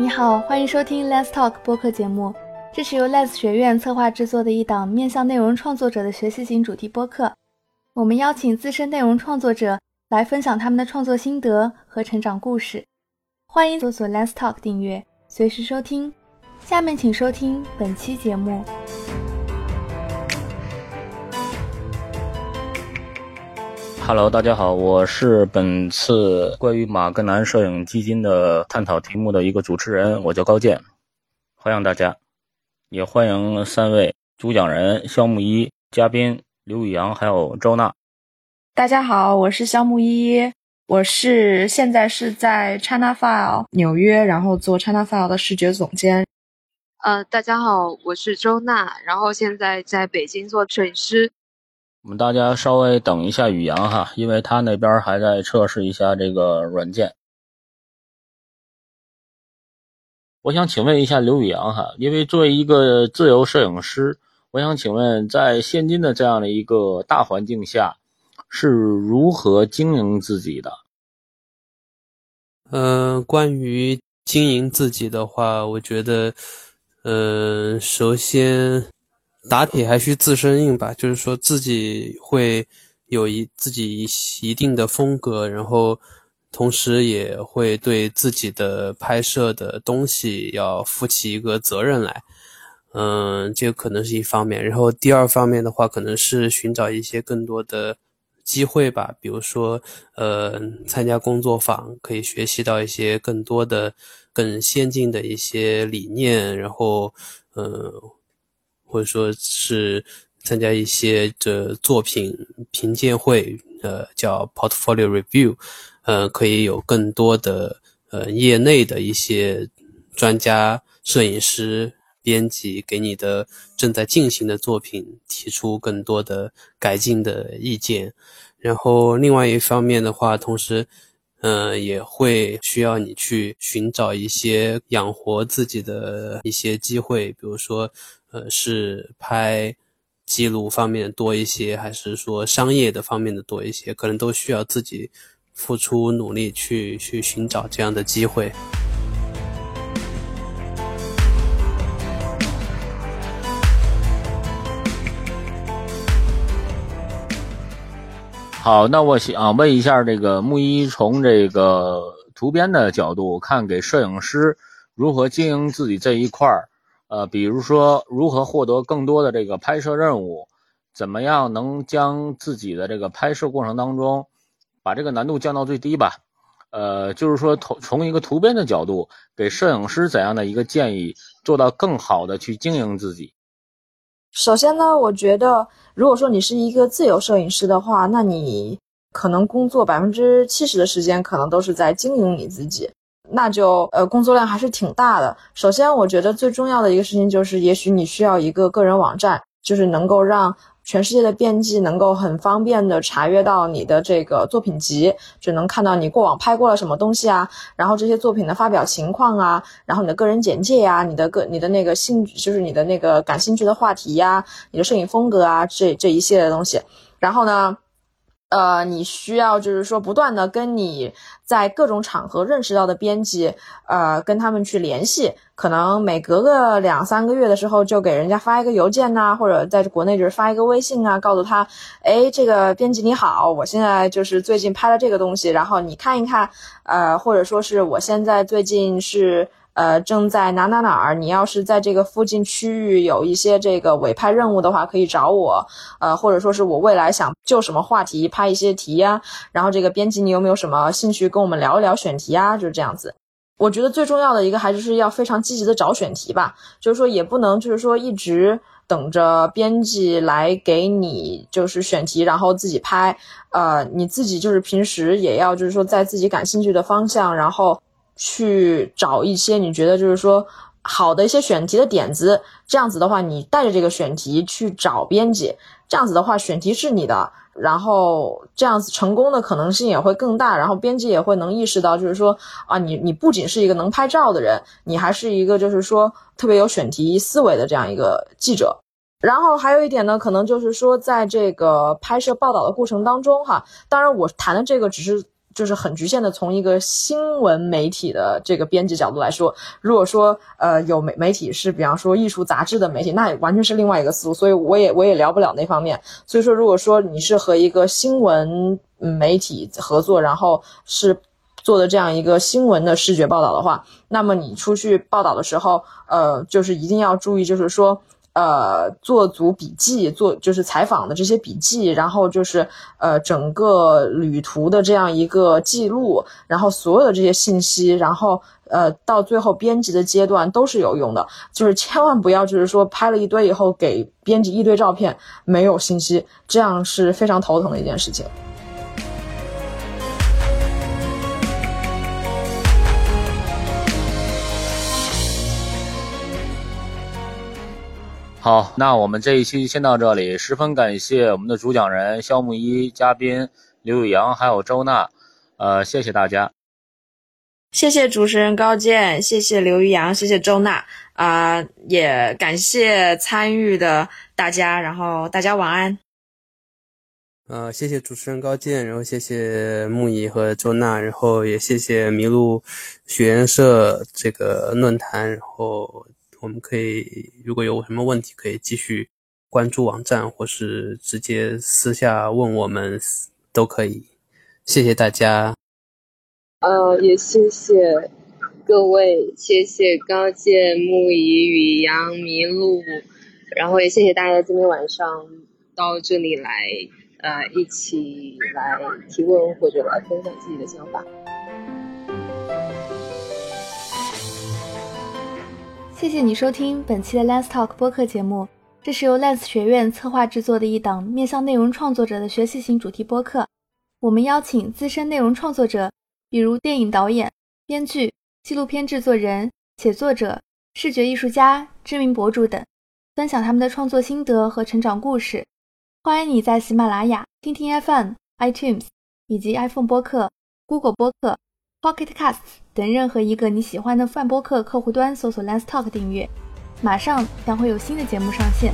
你好，欢迎收听 Let's Talk 播客节目。这是由 Let's 学院策划制作的一档面向内容创作者的学习型主题播客。我们邀请资深内容创作者来分享他们的创作心得和成长故事。欢迎搜索 Let's Talk 订阅，随时收听。下面请收听本期节目。Hello，大家好，我是本次关于马格南摄影基金的探讨题目的一个主持人，我叫高健，欢迎大家，也欢迎三位主讲人肖木一、嘉宾刘宇阳还有周娜。大家好，我是肖木一，我是现在是在 China File 纽约，然后做 China File 的视觉总监。呃，大家好，我是周娜，然后现在在北京做摄影师。我们大家稍微等一下宇阳哈，因为他那边还在测试一下这个软件。我想请问一下刘宇阳哈，因为作为一个自由摄影师，我想请问，在现今的这样的一个大环境下，是如何经营自己的？嗯，关于经营自己的话，我觉得，嗯，首先。打铁还需自身硬吧，就是说自己会有一自己一定的风格，然后同时也会对自己的拍摄的东西要负起一个责任来。嗯，这可能是一方面。然后第二方面的话，可能是寻找一些更多的机会吧，比如说呃参加工作坊，可以学习到一些更多的更先进的一些理念，然后嗯。或者说是参加一些的作品评鉴会，呃，叫 portfolio review，呃，可以有更多的呃业内的一些专家、摄影师、编辑给你的正在进行的作品提出更多的改进的意见。然后另外一方面的话，同时，嗯，也会需要你去寻找一些养活自己的一些机会，比如说。呃，是拍记录方面多一些，还是说商业的方面的多一些？可能都需要自己付出努力去去寻找这样的机会。好，那我想问一下，这个木一从这个图编的角度看，给摄影师如何经营自己这一块儿？呃，比如说如何获得更多的这个拍摄任务，怎么样能将自己的这个拍摄过程当中，把这个难度降到最低吧？呃，就是说从从一个图编的角度，给摄影师怎样的一个建议，做到更好的去经营自己。首先呢，我觉得如果说你是一个自由摄影师的话，那你可能工作百分之七十的时间可能都是在经营你自己。那就呃工作量还是挺大的。首先，我觉得最重要的一个事情就是，也许你需要一个个人网站，就是能够让全世界的编辑能够很方便的查阅到你的这个作品集，就能看到你过往拍过了什么东西啊，然后这些作品的发表情况啊，然后你的个人简介呀，你的个你的那个兴趣就是你的那个感兴趣的话题呀，你的摄影风格啊，这这一系列的东西。然后呢？呃，你需要就是说不断的跟你在各种场合认识到的编辑，呃，跟他们去联系，可能每隔个两三个月的时候就给人家发一个邮件呐，或者在国内就是发一个微信啊，告诉他，哎，这个编辑你好，我现在就是最近拍了这个东西，然后你看一看，呃，或者说是我现在最近是。呃，正在哪哪哪儿？你要是在这个附近区域有一些这个委派任务的话，可以找我。呃，或者说是我未来想就什么话题拍一些题呀。然后这个编辑，你有没有什么兴趣跟我们聊一聊选题啊？就是这样子。我觉得最重要的一个还是要非常积极的找选题吧。就是说也不能就是说一直等着编辑来给你就是选题，然后自己拍。呃，你自己就是平时也要就是说在自己感兴趣的方向，然后。去找一些你觉得就是说好的一些选题的点子，这样子的话，你带着这个选题去找编辑，这样子的话，选题是你的，然后这样子成功的可能性也会更大，然后编辑也会能意识到，就是说啊，你你不仅是一个能拍照的人，你还是一个就是说特别有选题思维的这样一个记者。然后还有一点呢，可能就是说在这个拍摄报道的过程当中，哈，当然我谈的这个只是。就是很局限的从一个新闻媒体的这个编辑角度来说，如果说呃有媒媒体是比方说艺术杂志的媒体，那完全是另外一个思路，所以我也我也聊不了那方面。所以说，如果说你是和一个新闻媒体合作，然后是做的这样一个新闻的视觉报道的话，那么你出去报道的时候，呃，就是一定要注意，就是说。呃，做足笔记，做就是采访的这些笔记，然后就是呃整个旅途的这样一个记录，然后所有的这些信息，然后呃到最后编辑的阶段都是有用的，就是千万不要就是说拍了一堆以后给编辑一堆照片没有信息，这样是非常头疼的一件事情。好，那我们这一期先到这里。十分感谢我们的主讲人肖木一、嘉宾刘宇阳还有周娜，呃，谢谢大家。谢谢主持人高健，谢谢刘宇阳，谢谢周娜，啊，也感谢参与的大家，然后大家晚安。呃，谢谢主持人高健，然后谢谢木仪和周娜，然后也谢谢麋鹿学院社这个论坛，然后。我们可以如果有什么问题，可以继续关注网站，或是直接私下问我们都可以。谢谢大家。呃，也谢谢各位，谢谢高见、木仪、雨阳、麋鹿，然后也谢谢大家今天晚上到这里来，呃，一起来提问或者来分享自己的想法。谢谢你收听本期的 Let's Talk 播客节目，这是由 Let's 学院策划制作的一档面向内容创作者的学习型主题播客。我们邀请资深内容创作者，比如电影导演、编剧、纪录片制作人、写作者、视觉艺术家、知名博主等，分享他们的创作心得和成长故事。欢迎你在喜马拉雅、听听 FM、iTunes 以及 iPhone 播客、Google 播客、Pocket Cast。等任何一个你喜欢的泛播客客户端搜索 Let's Talk 订阅，马上将会有新的节目上线。